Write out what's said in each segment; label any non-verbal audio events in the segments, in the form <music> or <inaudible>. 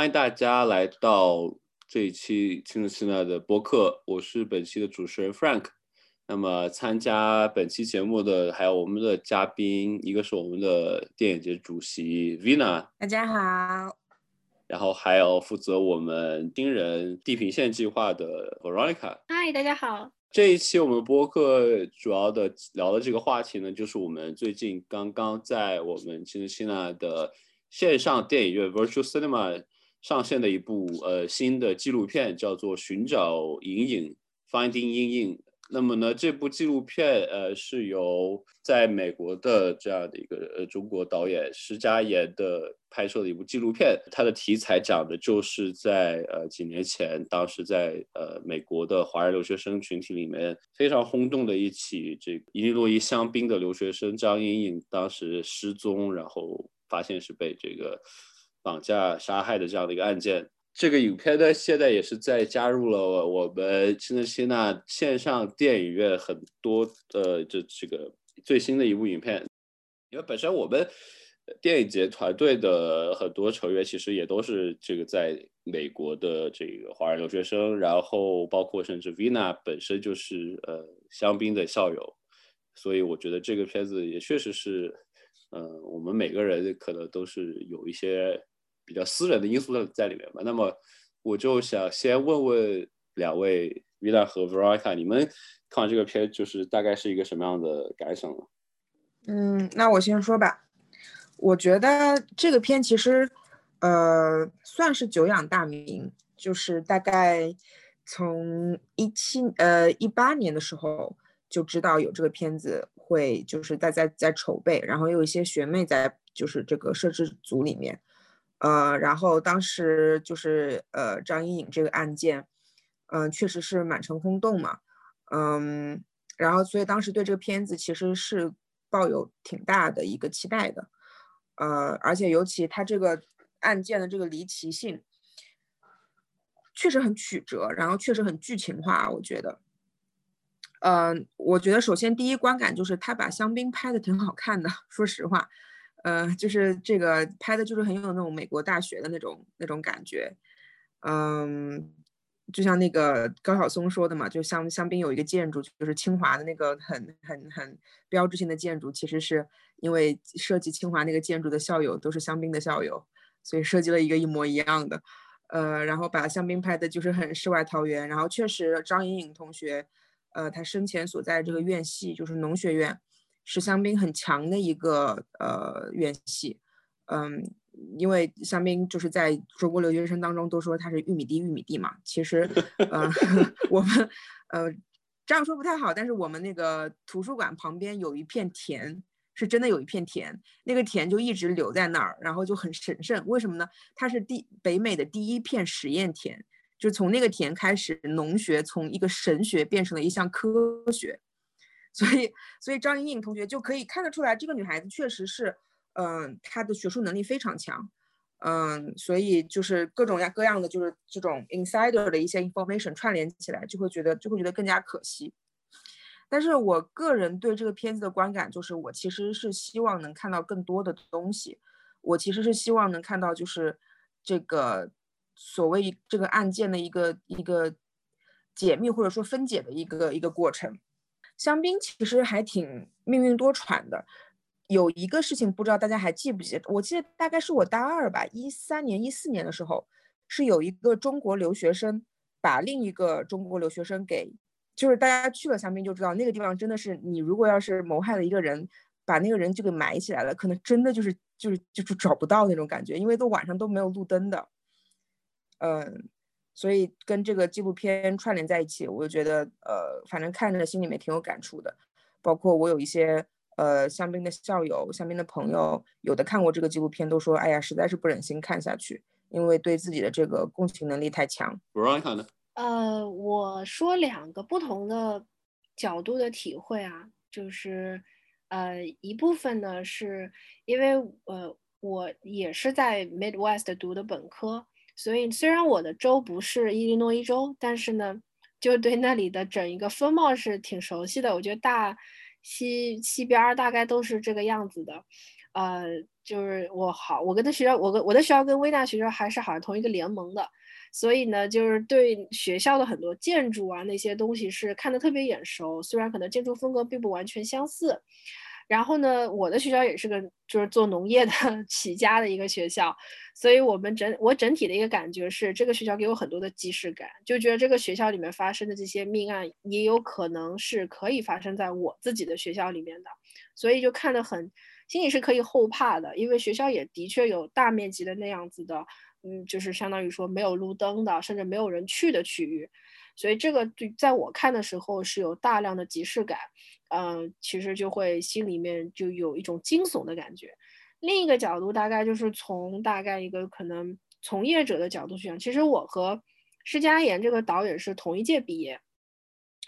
欢迎大家来到这一期青春期呢的播客，我是本期的主持人 Frank。那么参加本期节目的还有我们的嘉宾，一个是我们的电影节主席 Vina，大家好。然后还有负责我们新人地平线计划的 Veronica，嗨，大家好。这一期我们播客主要的聊的这个话题呢，就是我们最近刚刚在我们青春期呢的线上电影院 Virtual Cinema 上线的一部呃新的纪录片，叫做《寻找影影》（Finding 影影）。那么呢，这部纪录片呃是由在美国的这样的一个呃中国导演施嘉言的拍摄的一部纪录片。它的题材讲的就是在呃几年前，当时在呃美国的华人留学生群体里面非常轰动的一起这个伊利诺伊香槟的留学生张莹莹当时失踪，然后发现是被这个绑架杀害的这样的一个案件。这个影片呢，现在也是在加入了我们新的希纳线上电影院很多的这这个最新的一部影片。因为本身我们电影节团队的很多成员其实也都是这个在美国的这个华人留学生，然后包括甚至 Vina 本身就是呃香槟的校友，所以我觉得这个片子也确实是，呃，我们每个人可能都是有一些。比较私人的因素在在里面吧。那么我就想先问问两位 Vina 和 Veronica，你们看完这个片就是大概是一个什么样的感想呢？嗯，那我先说吧。我觉得这个片其实呃算是久仰大名，就是大概从一七呃一八年的时候就知道有这个片子会就是在在在筹备，然后有一些学妹在就是这个摄制组里面。呃，然后当时就是呃张颖颖这个案件，嗯，确实是满城轰动嘛，嗯，然后所以当时对这个片子其实是抱有挺大的一个期待的，呃，而且尤其他这个案件的这个离奇性，确实很曲折，然后确实很剧情化，我觉得，嗯，我觉得首先第一观感就是他把香槟拍的挺好看的，说实话。呃，就是这个拍的，就是很有那种美国大学的那种那种感觉，嗯，就像那个高晓松说的嘛，就香香槟有一个建筑，就是清华的那个很很很标志性的建筑，其实是因为设计清华那个建筑的校友都是香槟的校友，所以设计了一个一模一样的，呃，然后把香槟拍的就是很世外桃源，然后确实张颖颖同学，呃，她生前所在这个院系就是农学院。是香槟很强的一个呃院系，嗯，因为香槟就是在中国留学生当中都说它是玉米地玉米地嘛。其实，呃，<laughs> 我们呃这样说不太好，但是我们那个图书馆旁边有一片田，是真的有一片田，那个田就一直留在那儿，然后就很神圣。为什么呢？它是第北美的第一片实验田，就从那个田开始，农学从一个神学变成了一项科学。所以，所以张莹莹同学就可以看得出来，这个女孩子确实是，嗯，她的学术能力非常强，嗯，所以就是各种样各样的，就是这种 insider 的一些 information 串联起来，就会觉得就会觉得更加可惜。但是我个人对这个片子的观感就是，我其实是希望能看到更多的东西，我其实是希望能看到就是这个所谓这个案件的一个一个解密或者说分解的一个一个过程。香槟其实还挺命运多舛的，有一个事情不知道大家还记不记得？我记得大概是我大二吧，一三年、一四年的时候，是有一个中国留学生把另一个中国留学生给，就是大家去了香槟就知道，那个地方真的是你如果要是谋害了一个人，把那个人就给埋起来了，可能真的就是就是就是找不到那种感觉，因为都晚上都没有路灯的，嗯。所以跟这个纪录片串联在一起，我就觉得，呃，反正看着心里面挺有感触的。包括我有一些呃香槟的校友、香槟的朋友，有的看过这个纪录片，都说，哎呀，实在是不忍心看下去，因为对自己的这个共情能力太强。不让看的。呃，我说两个不同的角度的体会啊，就是，呃，一部分呢是因为呃我也是在 Midwest 读的本科。所以，虽然我的州不是伊利诺伊州，但是呢，就对那里的整一个风貌是挺熟悉的。我觉得大西西边大概都是这个样子的，呃，就是我好，我跟他学校，我跟我的学校跟威纳学校还是好像同一个联盟的，所以呢，就是对学校的很多建筑啊那些东西是看得特别眼熟，虽然可能建筑风格并不完全相似。然后呢，我的学校也是个就是做农业的 <laughs> 起家的一个学校，所以我们整我整体的一个感觉是，这个学校给我很多的即视感，就觉得这个学校里面发生的这些命案也有可能是可以发生在我自己的学校里面的，所以就看得很心里是可以后怕的，因为学校也的确有大面积的那样子的，嗯，就是相当于说没有路灯的，甚至没有人去的区域，所以这个对在我看的时候是有大量的即视感。嗯，其实就会心里面就有一种惊悚的感觉。另一个角度，大概就是从大概一个可能从业者的角度去讲，其实我和施嘉言这个导演是同一届毕业，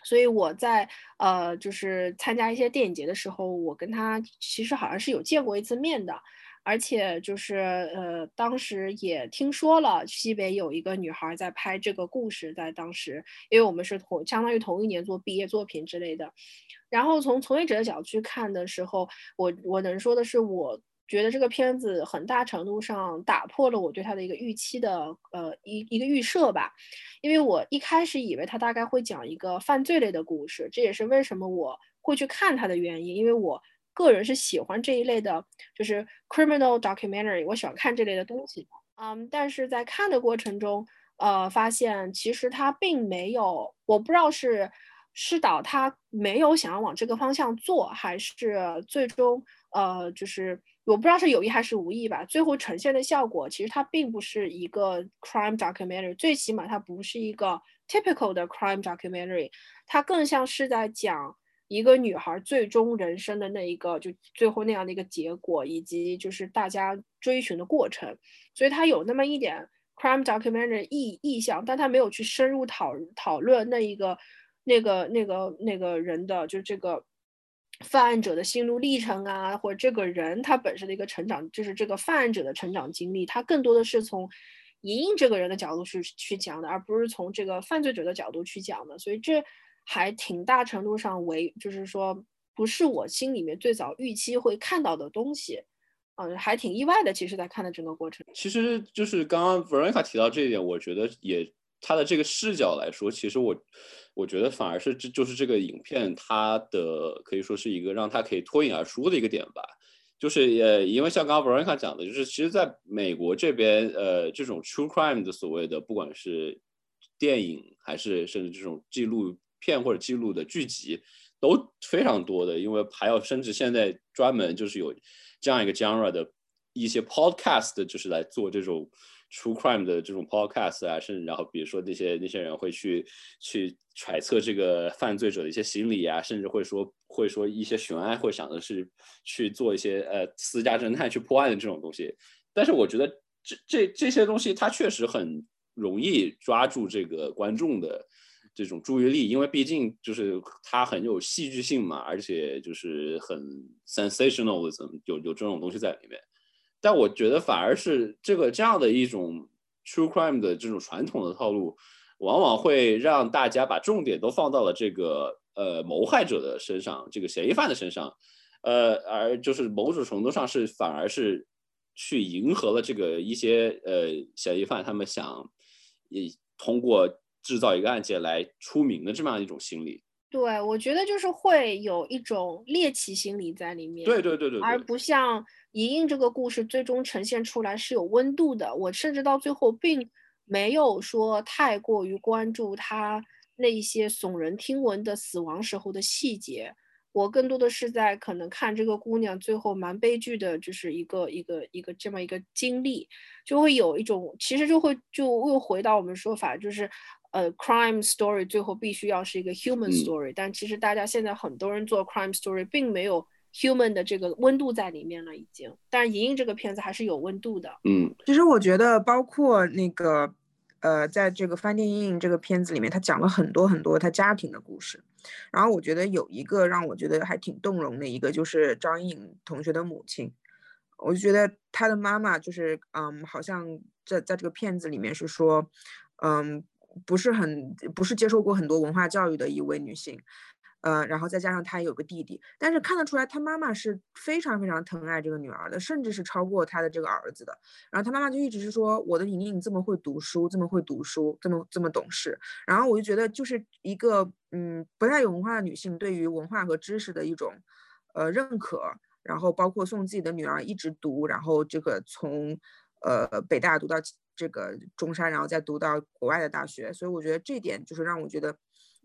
所以我在呃就是参加一些电影节的时候，我跟他其实好像是有见过一次面的。而且就是呃，当时也听说了西北有一个女孩在拍这个故事，在当时，因为我们是同相当于同一年做毕业作品之类的。然后从从业者的角度去看的时候，我我能说的是，我觉得这个片子很大程度上打破了我对它的一个预期的呃一一个预设吧，因为我一开始以为它大概会讲一个犯罪类的故事，这也是为什么我会去看它的原因，因为我。个人是喜欢这一类的，就是 criminal documentary，我喜欢看这类的东西。嗯，但是在看的过程中，呃，发现其实他并没有，我不知道是施导他没有想要往这个方向做，还是最终，呃，就是我不知道是有意还是无意吧。最后呈现的效果，其实它并不是一个 crime documentary，最起码它不是一个 typical 的 crime documentary，它更像是在讲。一个女孩最终人生的那一个，就最后那样的一个结果，以及就是大家追寻的过程，所以它有那么一点 crime documentary 意意向，但他没有去深入讨讨论那一个那个那个那个人的，就是这个犯案者的心路历程啊，或者这个人他本身的一个成长，就是这个犯案者的成长经历，他更多的是从莹莹这个人的角度去去讲的，而不是从这个犯罪者的角度去讲的，所以这。还挺大程度上为，就是说不是我心里面最早预期会看到的东西，嗯，还挺意外的。其实，在看的整个过程，其实就是刚刚 Veronica 提到这一点，我觉得也他的这个视角来说，其实我我觉得反而是这就是这个影片它的可以说是一个让它可以脱颖而出的一个点吧。就是也因为像刚刚 Veronica 讲的，就是其实在美国这边，呃，这种 True Crime 的所谓的不管是电影还是甚至这种记录。片或者记录的剧集都非常多的，因为还有甚至现在专门就是有这样一个 genre 的一些 podcast，就是来做这种 true crime 的这种 podcast 啊，甚至然后比如说那些那些人会去去揣测这个犯罪者的一些心理啊，甚至会说会说一些悬案，会想的是去做一些呃私家侦探去破案的这种东西。但是我觉得这这这些东西它确实很容易抓住这个观众的。这种注意力，因为毕竟就是它很有戏剧性嘛，而且就是很 sensationalism，有有这种东西在里面。但我觉得反而是这个这样的一种 true crime 的这种传统的套路，往往会让大家把重点都放到了这个呃谋害者的身上，这个嫌疑犯的身上，呃，而就是某种程度上是反而是去迎合了这个一些呃嫌疑犯他们想也通过。制造一个案件来出名的这么样一种心理，对我觉得就是会有一种猎奇心理在里面，对对对对，而不像莹莹这个故事最终呈现出来是有温度的。我甚至到最后并没有说太过于关注他那一些耸人听闻的死亡时候的细节。我更多的是在可能看这个姑娘最后蛮悲剧的，就是一个一个一个这么一个经历，就会有一种其实就会就又回到我们说法，就是呃，crime story 最后必须要是一个 human story，但其实大家现在很多人做 crime story 并没有 human 的这个温度在里面了，已经。但是《莹莹》这个片子还是有温度的。嗯，其实我觉得包括那个。呃，在这个《饭店阴影》这个片子里面，他讲了很多很多他家庭的故事。然后我觉得有一个让我觉得还挺动容的一个，就是张颖同学的母亲。我就觉得他的妈妈就是，嗯，好像在在这个片子里面是说，嗯，不是很不是接受过很多文化教育的一位女性。呃，然后再加上他有个弟弟，但是看得出来她妈妈是非常非常疼爱这个女儿的，甚至是超过她的这个儿子的。然后她妈妈就一直是说，我的莹莹这么会读书，这么会读书，这么这么懂事。然后我就觉得，就是一个嗯不太有文化的女性对于文化和知识的一种呃认可，然后包括送自己的女儿一直读，然后这个从呃北大读到这个中山，然后再读到国外的大学。所以我觉得这点就是让我觉得。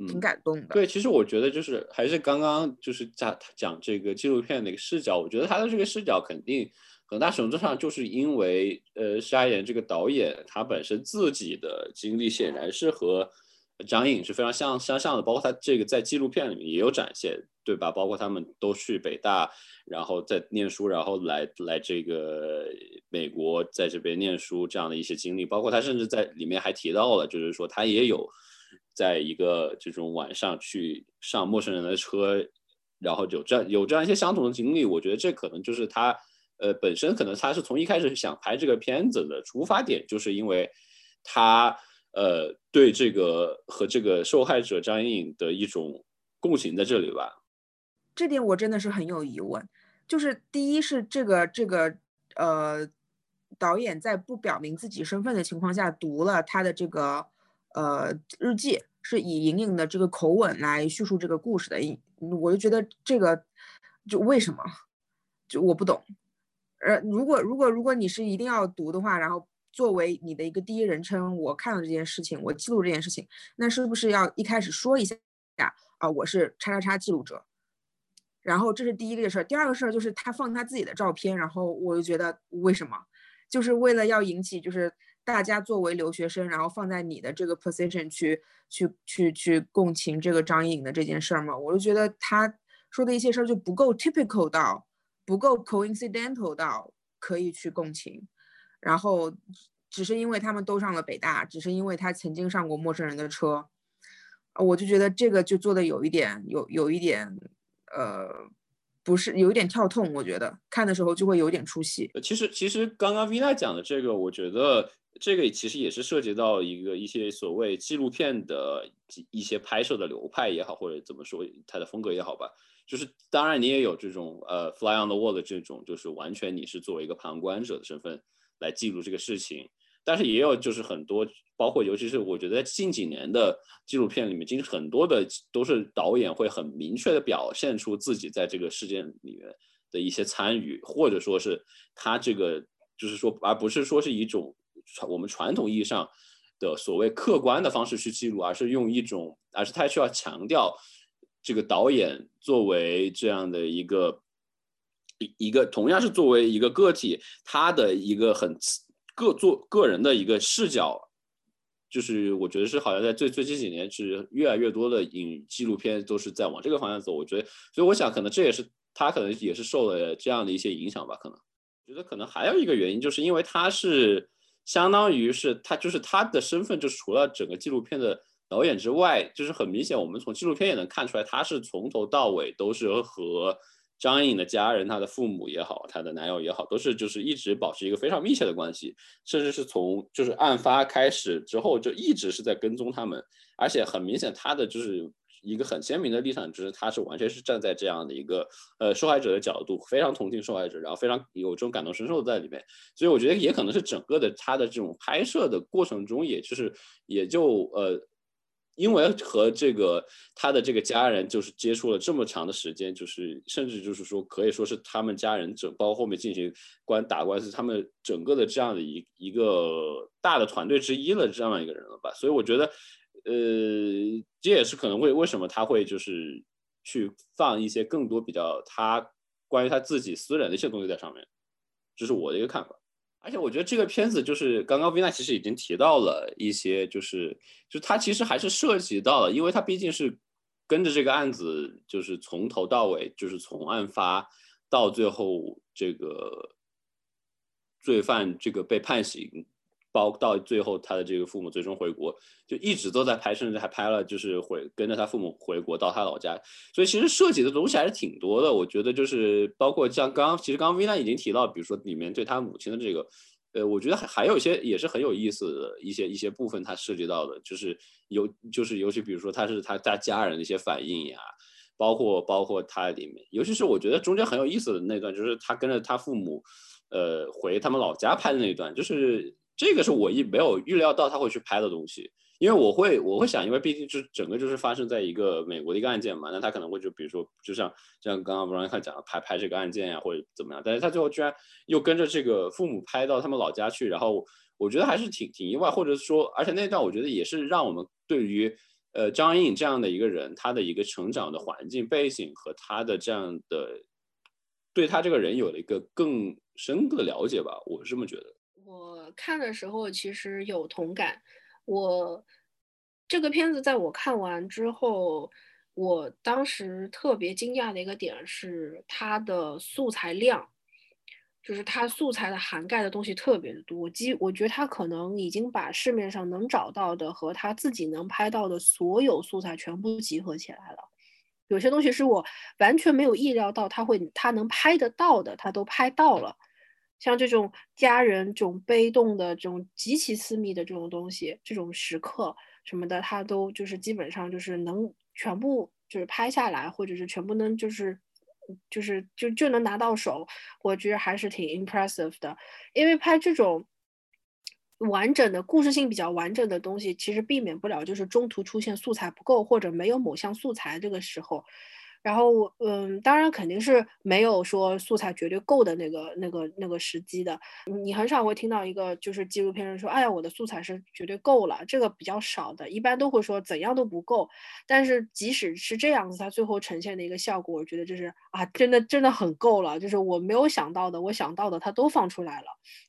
挺感动的。对，其实我觉得就是还是刚刚就是讲讲这个纪录片的一个视角，我觉得他的这个视角肯定很大程度上就是因为呃，沙岩这个导演他本身自己的经历显然是和张颖是非常相相像的，包括他这个在纪录片里面也有展现，对吧？包括他们都去北大，然后在念书，然后来来这个美国在这边念书这样的一些经历，包括他甚至在里面还提到了，就是说他也有。在一个这种晚上去上陌生人的车，然后有这样有这样一些相同的经历，我觉得这可能就是他，呃，本身可能他是从一开始想拍这个片子的出发点，就是因为他呃对这个和这个受害者张莹颖的一种共情在这里吧。这点我真的是很有疑问，就是第一是这个这个呃导演在不表明自己身份的情况下读了他的这个。呃，日记是以莹莹的这个口吻来叙述这个故事的，我就觉得这个就为什么就我不懂。呃，如果如果如果你是一定要读的话，然后作为你的一个第一人称，我看了这件事情，我记录这件事情，那是不是要一开始说一下啊？我是叉叉叉记录者。然后这是第一个事儿，第二个事儿就是他放他自己的照片，然后我就觉得为什么？就是为了要引起就是。大家作为留学生，然后放在你的这个 position 去去去去共情这个张颖的这件事儿嘛，我就觉得他说的一些事儿就不够 typical 到，不够 coincidental 到可以去共情，然后只是因为他们都上了北大，只是因为他曾经上过陌生人的车，我就觉得这个就做的有一点有有一点呃。不是有一点跳痛，我觉得看的时候就会有点出戏。其实，其实刚刚 Vina 讲的这个，我觉得这个其实也是涉及到一个一些所谓纪录片的一些拍摄的流派也好，或者怎么说它的风格也好吧。就是当然你也有这种呃 fly on the wall 的这种，就是完全你是作为一个旁观者的身份来记录这个事情。但是也有就是很多，包括尤其是我觉得近几年的纪录片里面，其实很多的都是导演会很明确的表现出自己在这个事件里面的一些参与，或者说是他这个就是说，而不是说是一种传我们传统意义上的所谓客观的方式去记录，而是用一种，而是他需要强调这个导演作为这样的一个一一个同样是作为一个个体，他的一个很。个做个人的一个视角，就是我觉得是好像在最最近几年是越来越多的影纪录片都是在往这个方向走。我觉得，所以我想可能这也是他可能也是受了这样的一些影响吧。可能觉得可能还有一个原因，就是因为他是相当于是他就是他的身份，就是除了整个纪录片的导演之外，就是很明显，我们从纪录片也能看出来，他是从头到尾都是和。张颖的家人，他的父母也好，她的男友也好，都是就是一直保持一个非常密切的关系，甚至是从就是案发开始之后就一直是在跟踪他们，而且很明显，他的就是一个很鲜明的立场，就是他是完全是站在这样的一个呃受害者的角度，非常同情受害者，然后非常有这种感同身受在里面，所以我觉得也可能是整个的他的这种拍摄的过程中，也就是也就呃。因为和这个他的这个家人就是接触了这么长的时间，就是甚至就是说可以说是他们家人整包括后面进行官打官司，他们整个的这样的一一个大的团队之一了这样一个人了吧。所以我觉得，呃，这也是可能为为什么他会就是去放一些更多比较他关于他自己私人的一些东西在上面，这是我的一个看法。而且我觉得这个片子就是刚刚 Vina 其实已经提到了一些，就是就他其实还是涉及到了，因为他毕竟是跟着这个案子，就是从头到尾，就是从案发到最后这个罪犯这个被判刑。包到最后，他的这个父母最终回国，就一直都在拍，甚至还拍了，就是回跟着他父母回国到他老家。所以其实涉及的东西还是挺多的。我觉得就是包括像刚刚，其实刚刚 Vina 已经提到，比如说里面对他母亲的这个，呃，我觉得还还有一些也是很有意思的一些一些部分，他涉及到的，就是有就是尤其比如说他是他他家人的一些反应呀，包括包括他里面，尤其是我觉得中间很有意思的那段，就是他跟着他父母，呃，回他们老家拍的那一段，就是这个是我一没有预料到他会去拍的东西。因为我会我会想，因为毕竟是整个就是发生在一个美国的一个案件嘛，那他可能会就比如说，就像像刚刚布朗克讲的拍拍这个案件呀，或者怎么样，但是他最后居然又跟着这个父母拍到他们老家去，然后我觉得还是挺挺意外，或者说，而且那段我觉得也是让我们对于呃张颖这样的一个人，他的一个成长的环境背景和他的这样的对他这个人有了一个更深刻的了解吧，我是这么觉得。我看的时候其实有同感。我这个片子在我看完之后，我当时特别惊讶的一个点是它的素材量，就是它素材的涵盖的东西特别的多。基我觉得它可能已经把市面上能找到的和他自己能拍到的所有素材全部集合起来了。有些东西是我完全没有意料到他会他能拍得到的，他都拍到了。像这种家人这种悲动的这种极其私密的这种东西，这种时刻什么的，他都就是基本上就是能全部就是拍下来，或者是全部能就是就是就就能拿到手，我觉得还是挺 impressive 的。因为拍这种完整的故事性比较完整的东西，其实避免不了就是中途出现素材不够或者没有某项素材这个时候。然后，嗯，当然肯定是没有说素材绝对够的那个、那个、那个时机的。你很少会听到一个就是纪录片人说：“哎呀，我的素材是绝对够了。”这个比较少的，一般都会说怎样都不够。但是即使是这样子，它最后呈现的一个效果，我觉得就是啊，真的真的很够了。就是我没有想到的，我想到的，它都放出来了。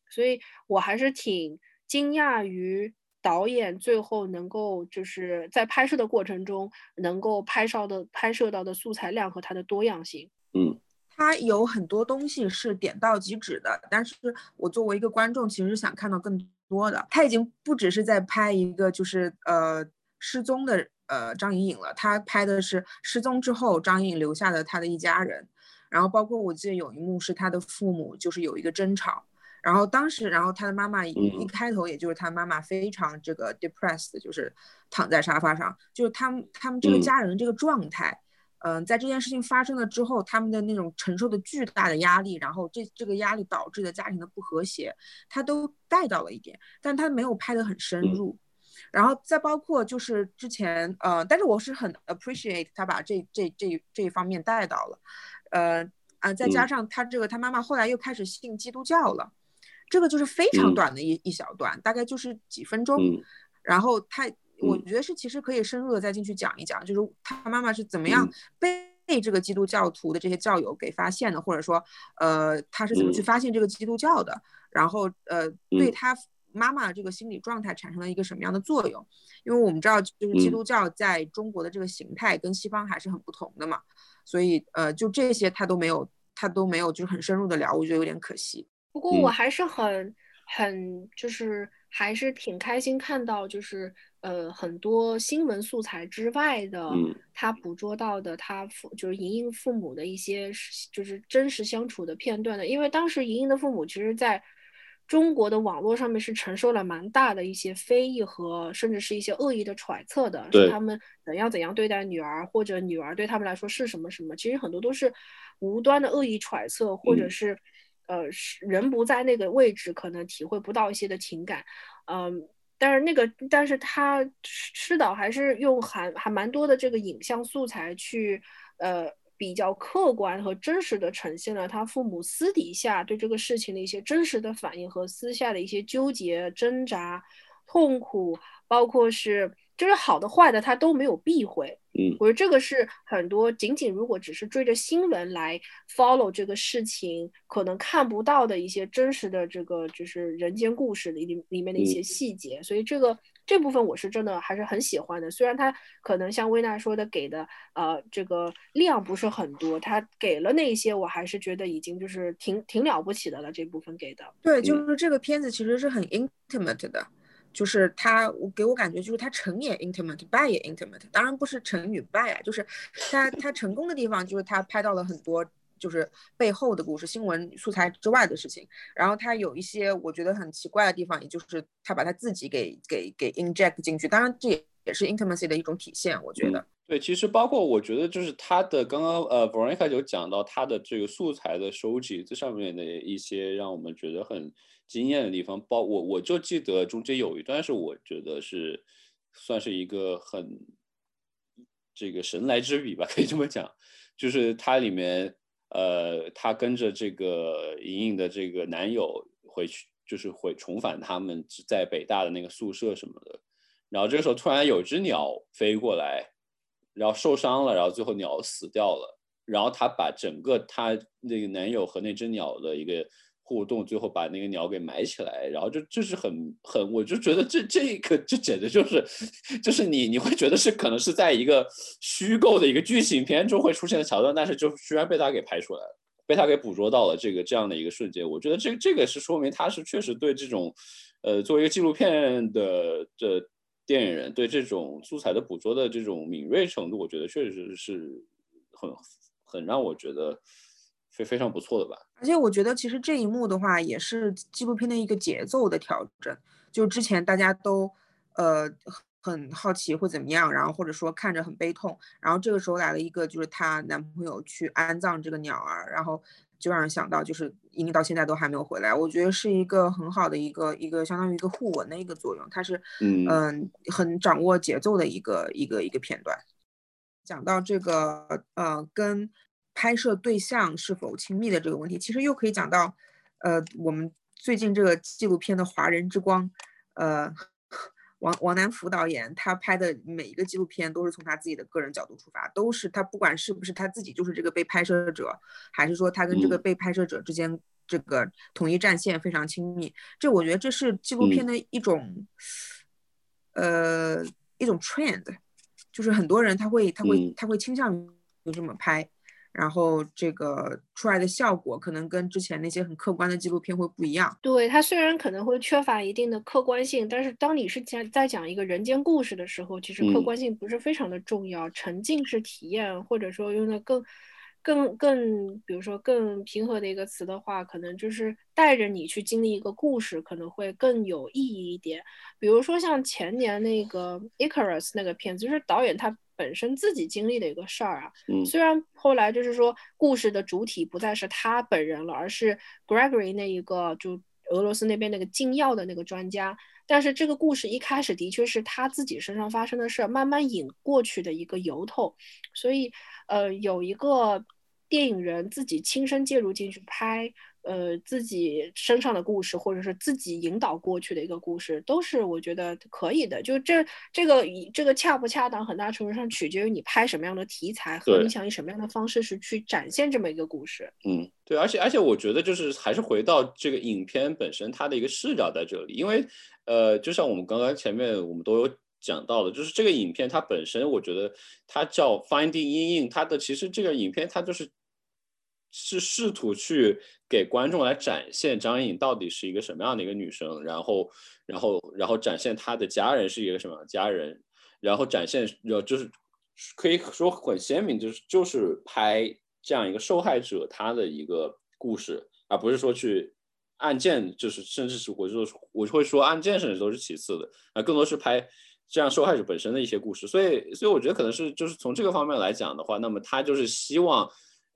所以我还是挺惊讶于。导演最后能够就是在拍摄的过程中能够拍摄的拍摄到的素材量和它的多样性，嗯，它有很多东西是点到即止的，但是我作为一个观众，其实想看到更多的。他已经不只是在拍一个就是呃失踪的呃张颖颖了，他拍的是失踪之后张颖留下的他的一家人，然后包括我记得有一幕是他的父母就是有一个争吵。然后当时，然后他的妈妈一开头，也就是他妈妈非常这个 depressed，就是躺在沙发上，就是他们他们这个家人的这个状态，嗯，在这件事情发生了之后，他们的那种承受的巨大的压力，然后这这个压力导致的家庭的不和谐，他都带到了一点，但他没有拍得很深入。然后再包括就是之前，呃，但是我是很 appreciate 他把这这这这一方面带到了，呃啊，再加上他这个他妈妈后来又开始信基督教了。这个就是非常短的一一小段，大概就是几分钟。然后他，我觉得是其实可以深入的再进去讲一讲，就是他妈妈是怎么样被这个基督教徒的这些教友给发现的，或者说，呃，他是怎么去发现这个基督教的，然后呃，对他妈妈这个心理状态产生了一个什么样的作用？因为我们知道，就是基督教在中国的这个形态跟西方还是很不同的嘛，所以呃，就这些他都没有，他都没有就是很深入的聊，我觉得有点可惜。不过我还是很很就是还是挺开心看到就是呃很多新闻素材之外的他捕捉到的他父就是莹莹父母的一些就是真实相处的片段的，因为当时莹莹的父母其实在中国的网络上面是承受了蛮大的一些非议和甚至是一些恶意的揣测的，是他们怎样怎样对待女儿或者女儿对他们来说是什么什么，其实很多都是无端的恶意揣测或者是。呃，人不在那个位置，可能体会不到一些的情感，嗯，但是那个，但是他施导还是用还还蛮多的这个影像素材去，呃，比较客观和真实的呈现了他父母私底下对这个事情的一些真实的反应和私下的一些纠结、挣扎、痛苦，包括是。就是好的坏的，他都没有避讳。嗯，我觉得这个是很多仅仅如果只是追着新闻来 follow 这个事情，可能看不到的一些真实的这个就是人间故事里里里面的一些细节。所以这个这部分我是真的还是很喜欢的。虽然他可能像薇娜说的给的呃这个量不是很多，他给了那些，我还是觉得已经就是挺挺了不起的了。这部分给的，对，就是这个片子其实是很 intimate 的。就是他，我给我感觉就是他成也 intimate，败也 intimate。当然不是成与败啊，就是他他成功的地方就是他拍到了很多就是背后的故事、新闻素材之外的事情。然后他有一些我觉得很奇怪的地方，也就是他把他自己给给给 inject 进去。当然这也也是 intimacy 的一种体现，我觉得。对，其实包括我觉得就是他的刚刚呃 v e r o n i c a 有讲到他的这个素材的收集，这上面的一些让我们觉得很惊艳的地方。包我我就记得中间有一段是我觉得是算是一个很这个神来之笔吧，可以这么讲，就是它里面呃，他跟着这个莹莹的这个男友回去，就是会重返他们在北大的那个宿舍什么的。然后这个时候突然有只鸟飞过来。然后受伤了，然后最后鸟死掉了，然后他把整个他那个男友和那只鸟的一个互动，最后把那个鸟给埋起来，然后就就是很很，我就觉得这这个这简直就是，就是你你会觉得是可能是在一个虚构的一个剧情片中会出现的桥段，但是就居然被他给拍出来了，被他给捕捉到了这个这样的一个瞬间，我觉得这这个是说明他是确实对这种，呃，作为一个纪录片的的。电影人对这种素材的捕捉的这种敏锐程度，我觉得确实是很很让我觉得非非常不错的吧。而且我觉得其实这一幕的话，也是纪录片的一个节奏的调整。就之前大家都呃很好奇会怎么样，然后或者说看着很悲痛，然后这个时候来了一个就是她男朋友去安葬这个鸟儿，然后。就让人想到，就是英到现在都还没有回来，我觉得是一个很好的一个一个相当于一个互文的一个作用，它是嗯很掌握节奏的一个一个一个片段。讲到这个呃跟拍摄对象是否亲密的这个问题，其实又可以讲到呃我们最近这个纪录片的华人之光呃。<laughs> 王王南福导演，他拍的每一个纪录片都是从他自己的个人角度出发，都是他不管是不是他自己就是这个被拍摄者，还是说他跟这个被拍摄者之间这个统一战线非常亲密，这我觉得这是纪录片的一种，呃，一种 trend，就是很多人他会他会他会倾向于这么拍。然后这个出来的效果可能跟之前那些很客观的纪录片会不一样。对它虽然可能会缺乏一定的客观性，但是当你是讲在讲一个人间故事的时候，其实客观性不是非常的重要，沉浸式体验或者说用的更。更更，比如说更平和的一个词的话，可能就是带着你去经历一个故事，可能会更有意义一点。比如说像前年那个 Icarus 那个片子，就是导演他本身自己经历的一个事儿啊。嗯。虽然后来就是说故事的主体不再是他本人了，而是 Gregory 那一个就俄罗斯那边那个禁药的那个专家，但是这个故事一开始的确是他自己身上发生的事儿，慢慢引过去的一个由头，所以。呃，有一个电影人自己亲身介入进去拍，呃，自己身上的故事，或者是自己引导过去的一个故事，都是我觉得可以的。就这这个这个恰不恰当，很大程度上取决于你拍什么样的题材和你想以什么样的方式是去展现这么一个故事。嗯，对，而且而且我觉得就是还是回到这个影片本身它的一个视角在这里，因为呃，就像我们刚刚前面我们都有。讲到的，就是这个影片它本身，我觉得它叫 Finding 阴影，它的其实这个影片它就是是试图去给观众来展现张颖到底是一个什么样的一个女生，然后然后然后展现她的家人是一个什么样的家人，然后展现呃就是可以说很鲜明，就是就是拍这样一个受害者她的一个故事，而不是说去案件，就是甚至是我就我会说案件甚至都是其次的，啊更多是拍。这样受害者本身的一些故事，所以，所以我觉得可能是就是从这个方面来讲的话，那么他就是希望，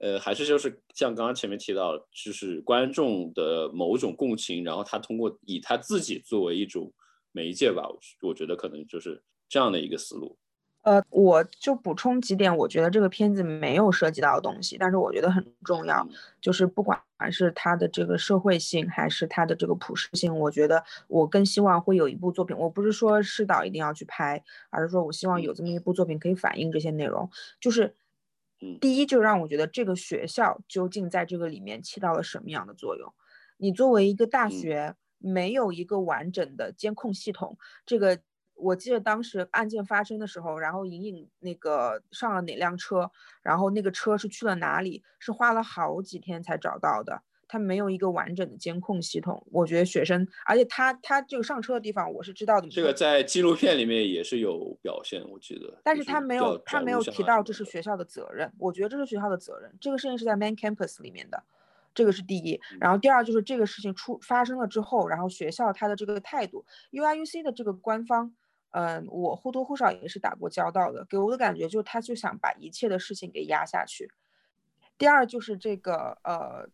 呃，还是就是像刚刚前面提到，就是观众的某种共情，然后他通过以他自己作为一种媒介吧，我我觉得可能就是这样的一个思路。呃，我就补充几点，我觉得这个片子没有涉及到的东西，但是我觉得很重要，就是不管是它的这个社会性，还是它的这个普适性，我觉得我更希望会有一部作品，我不是说是导一定要去拍，而是说我希望有这么一部作品可以反映这些内容，就是，第一就让我觉得这个学校究竟在这个里面起到了什么样的作用？你作为一个大学，没有一个完整的监控系统，这个。我记得当时案件发生的时候，然后莹莹那个上了哪辆车，然后那个车是去了哪里，是花了好几天才找到的。他没有一个完整的监控系统。我觉得学生，而且他他这个上车的地方我是知道的。这个在纪录片里面也是有表现，我记得。但是他没有他没有提到这是学校的责任。我觉得这是学校的责任。这个事情是在 Main Campus 里面的，这个是第一。然后第二就是这个事情出发生了之后，然后学校他的这个态度，UIUC 的这个官方。嗯，我或多或少也是打过交道的，给我的感觉就是他就想把一切的事情给压下去。第二就是这个呃，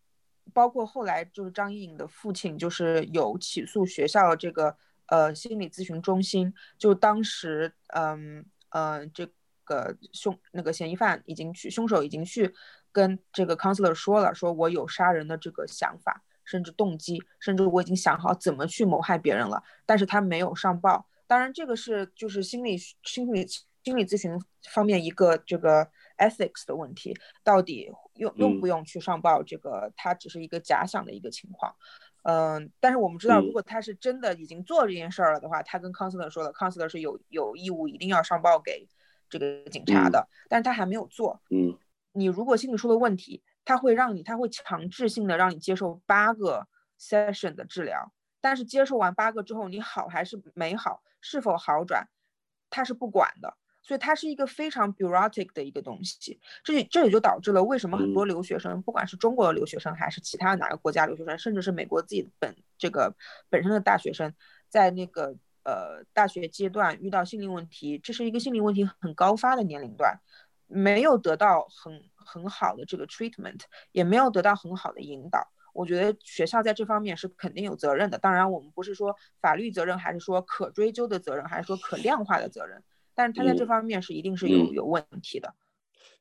包括后来就是张颖颖的父亲就是有起诉学校的这个呃心理咨询中心，就当时嗯嗯这个凶那个嫌疑犯已经去凶手已经去跟这个 counselor 说了，说我有杀人的这个想法，甚至动机，甚至我已经想好怎么去谋害别人了，但是他没有上报。当然，这个是就是心理心理心理咨询方面一个这个 ethics 的问题，到底用用不用去上报这个？他只是一个假想的一个情况，嗯，但是我们知道，如果他是真的已经做这件事儿了的话，他跟 counselor 说了，counselor 是有有义务一定要上报给这个警察的，但是他还没有做。嗯，你如果心理出了问题，他会让你，他会强制性的让你接受八个 session 的治疗，但是接受完八个之后，你好还是没好？是否好转，他是不管的，所以它是一个非常 bureaucratic 的一个东西。这这也就导致了为什么很多留学生，不管是中国的留学生，还是其他哪个国家留学生，甚至是美国自己本这个本身的大学生，在那个呃大学阶段遇到心理问题，这是一个心理问题很高发的年龄段，没有得到很很好的这个 treatment，也没有得到很好的引导。我觉得学校在这方面是肯定有责任的。当然，我们不是说法律责任，还是说可追究的责任，还是说可量化的责任。但是他在这方面是一定是有有问题的。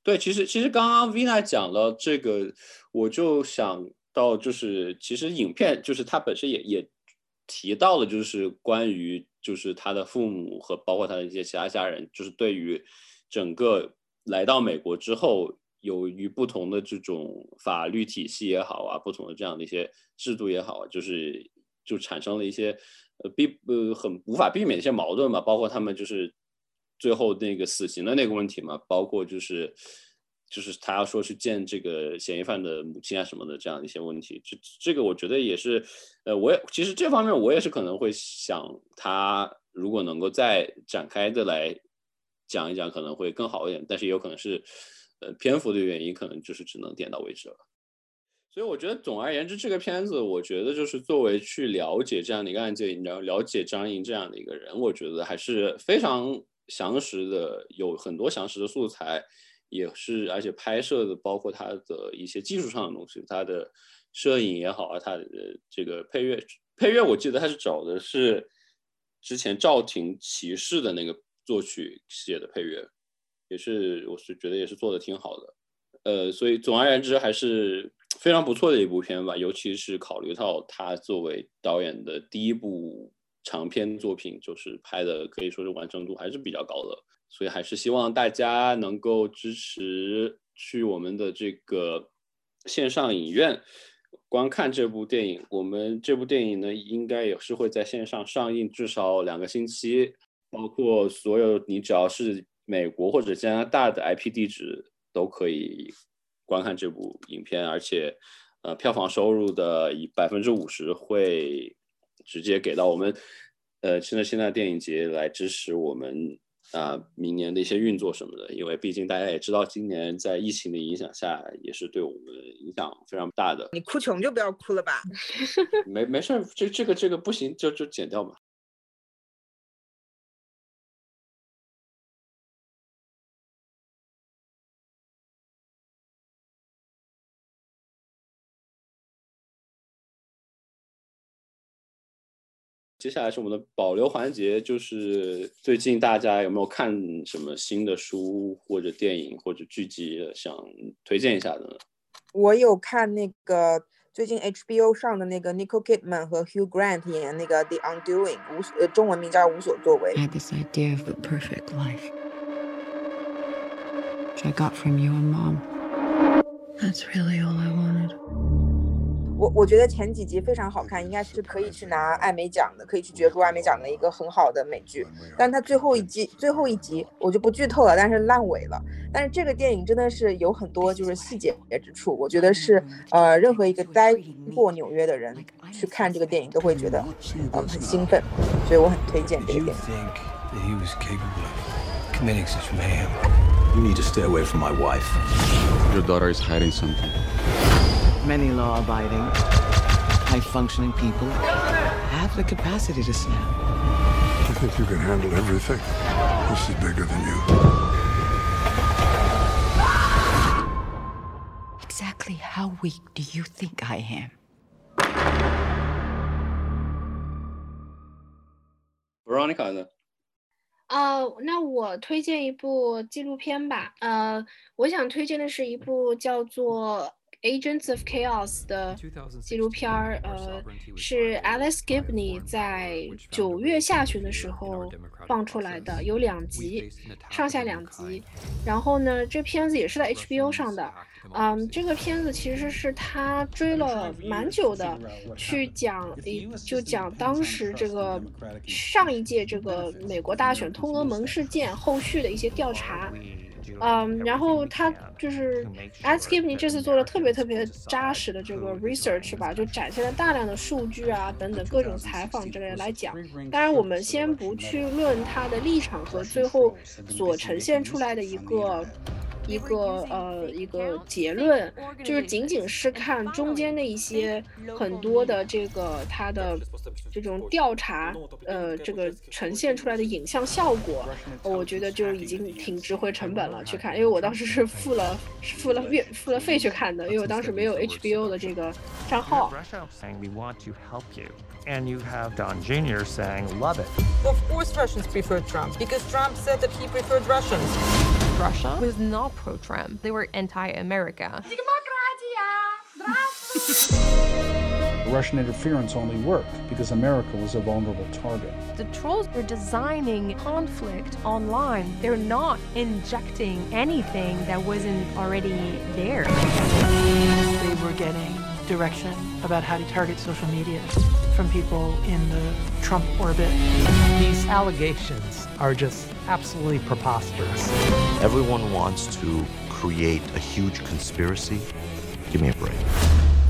对，其实其实刚刚 Vina 讲了这个，我就想到就是，其实影片就是他本身也也提到了，就是关于就是他的父母和包括他的一些其他家人，就是对于整个来到美国之后。由于不同的这种法律体系也好啊，不同的这样的一些制度也好，就是就产生了一些呃避呃很无法避免的一些矛盾嘛，包括他们就是最后那个死刑的那个问题嘛，包括就是就是他要说去见这个嫌疑犯的母亲啊什么的这样一些问题，这这个我觉得也是呃我也其实这方面我也是可能会想他如果能够再展开的来讲一讲可能会更好一点，但是也有可能是。呃，篇幅的原因可能就是只能点到为止了，所以我觉得总而言之，这个片子我觉得就是作为去了解这样的一个案件，然后了解张莹这样的一个人，我觉得还是非常详实的，有很多详实的素材，也是而且拍摄的包括他的一些技术上的东西，他的摄影也好啊，他的这个配乐配乐，我记得他是找的是之前赵婷骑士的那个作曲写的配乐。也是，我是觉得也是做的挺好的，呃，所以总而言之还是非常不错的一部片吧。尤其是考虑到他作为导演的第一部长片作品，就是拍的可以说是完成度还是比较高的。所以还是希望大家能够支持去我们的这个线上影院观看这部电影。我们这部电影呢，应该也是会在线上上映至少两个星期，包括所有你只要是。美国或者加拿大的 IP 地址都可以观看这部影片，而且，呃，票房收入的以百分之五十会直接给到我们，呃，现在现在电影节来支持我们啊，明年的一些运作什么的。因为毕竟大家也知道，今年在疫情的影响下，也是对我们影响非常大的。你哭穷就不要哭了吧？<laughs> 没没事，这这个这个不行，就就剪掉吧。接下来是我们的保留环节，就是最近大家有没有看什么新的书或者电影或者剧集想推荐一下的呢？我有看那个最近 HBO 上的那个 Nicole Kidman 和 Hugh Grant 演那个 The Undoing，无呃中文名叫无所作为。I had this idea of the perfect life, which I got from you and mom. That's really all I wanted. 我我觉得前几集非常好看，应该是可以去拿艾美奖的，可以去角逐艾美奖的一个很好的美剧。但它最后一集最后一集我就不剧透了，但是烂尾了。但是这个电影真的是有很多就是细节之处，我觉得是呃任何一个待过纽约的人去看这个电影都会觉得嗯很兴奋，所以我很推荐这个电影。Many law-abiding, high-functioning people have the capacity to snap. You think you can handle everything? This is bigger than you. Exactly how weak do you think I am? Veronica 呢？呃，那我推荐一部纪录片吧。呃，我想推荐的是一部叫做《 Agents of Chaos》的纪录片儿。呃，是 Alice Gibney 在九月下旬的时候放出来的，有两集，上下两集。然后呢，这片子也是在 HBO 上的。嗯，这个片子其实是他追了蛮久的，去讲就讲当时这个上一届这个美国大选通俄门事件后续的一些调查。嗯，然后他就是 a s k i p 这次做了特别特别扎实的这个 research 吧，就展现了大量的数据啊等等各种采访之类的来讲。当然，我们先不去论他的立场和最后所呈现出来的一个。一个呃一个结论，就是仅仅是看中间的一些很多的这个它的这种调查，呃，这个呈现出来的影像效果，我觉得就已经挺值回成本了去看，因为我当时是付了付了月付了费去看的，因为我当时没有 HBO 的这个账号。And you have Don Jr. saying, love it. Of course, Russians prefer Trump because Trump said that he preferred Russians. Russia was not pro Trump, they were anti America. <laughs> Russian interference only worked because America was a vulnerable target. The trolls are designing conflict online. They're not injecting anything that wasn't already there. They were getting direction about how to target social media from people in the Trump orbit. These allegations are just absolutely preposterous. Everyone wants to create a huge conspiracy. Give me a break.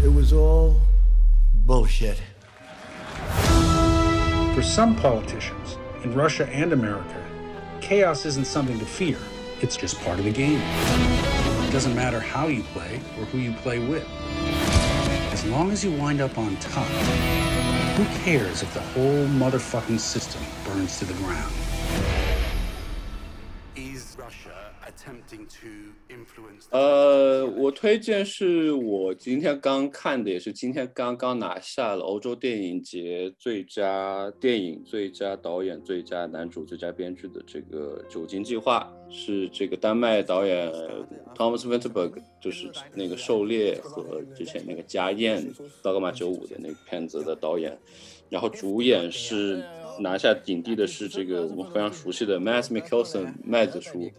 It was all bullshit. For some politicians, in Russia and America, chaos isn't something to fear. It's just part of the game. It doesn't matter how you play or who you play with. As long as you wind up on top, who cares if the whole motherfucking system burns to the ground? 呃，我推荐是我今天刚看的，也是今天刚刚拿下了欧洲电影节最佳电影、最佳导演、最佳男主、最佳编剧的这个《酒精计划》，是这个丹麦导演 Thomas Winterberg，就是那个《狩猎》和之前那个《家宴》《刀戈马九五》的那个片子的导演，然后主演是拿下影帝的是这个我们非常熟悉的 Mads Mikkelsen 麦子叔。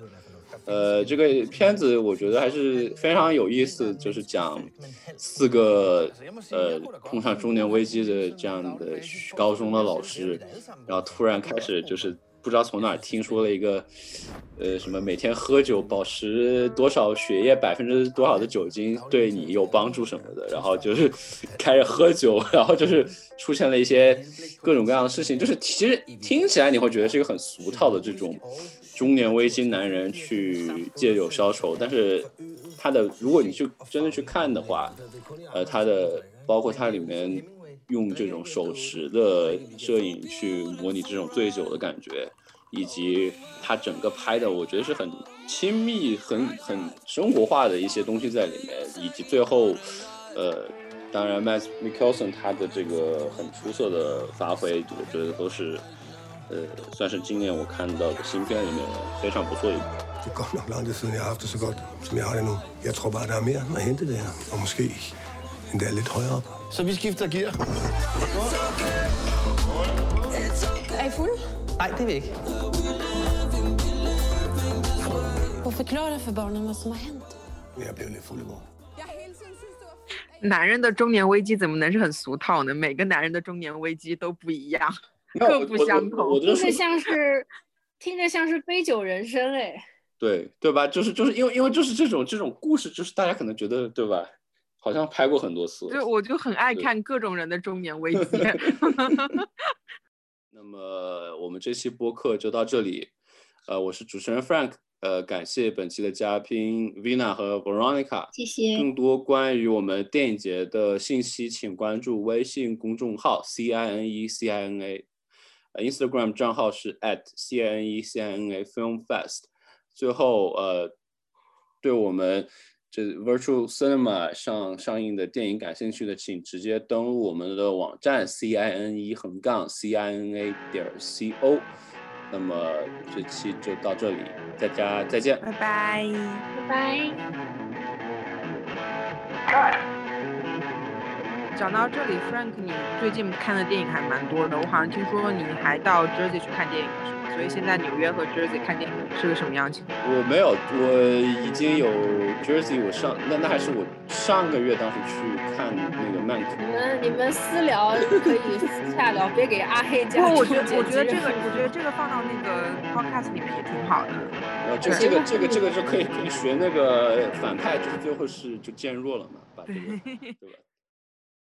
呃，这个片子我觉得还是非常有意思，就是讲四个呃碰上中年危机的这样的高中的老师，然后突然开始就是不知道从哪听说了一个，呃，什么每天喝酒保持多少血液百分之多少的酒精对你有帮助什么的，然后就是开始喝酒，然后就是出现了一些各种各样的事情，就是其实听起来你会觉得是一个很俗套的这种。中年危机男人去借酒消愁，但是他的，如果你去真的去看的话，呃，他的包括他里面用这种手持的摄影去模拟这种醉酒的感觉，以及他整个拍的，我觉得是很亲密、很很生活化的一些东西在里面，以及最后，呃，当然 Matt Mikkelsen 他的这个很出色的发挥，我觉得都是。呃，算是今年我看到的新片里面非常不错一部。Det går nok lang tid siden, jeg har haft det så godt, som jeg har det nu. Jeg tror bare, der er mere at hente det her. Og måske endda lidt højere op. Så vi skifter gear. Er I fuld? Nej, det er vi ikke. Och förklara för barnen vad som har hänt. Jeg blev lidt fuld i går. 男人的中年危机怎么能是很俗套呢？每个男人的中年危机都不一样。各不相同，听着像是听着像是杯酒人生哎，对对吧？就是就是因为因为就是这种这种故事，就是大家可能觉得对吧？好像拍过很多次。就我就很爱看各种人的中年危机。<laughs> 那么我们这期播客就到这里，呃，我是主持人 Frank，呃，感谢本期的嘉宾 Vina 和 Veronica，谢谢。更多关于我们电影节的信息，请关注微信公众号 C I N E C I N A。呃，Instagram 账号是 at c i n e c i n a film fest。最后，呃，对我们这 Virtual Cinema 上上映的电影感兴趣的，请直接登录我们的网站 c i n e 横杠 c i n a 点 c o。那么这期就到这里，大家再见，拜拜，拜拜。讲到这里，Frank，你最近看的电影还蛮多的。我好像听说你还到 Jersey 去看电影，是吗？所以现在纽约和 Jersey 看电影是个什么样情况？我没有，我已经有 Jersey，我上那那还是我上个月当时去看那个曼你们你们私聊可以私 <laughs> 下聊，别给阿黑加。不，我觉得我觉得这个我觉得这个放到那个 podcast 里面也挺好的。然后这这个这个这个就可以可以学那个反派，就是最后是就渐弱了嘛，把这个对吧？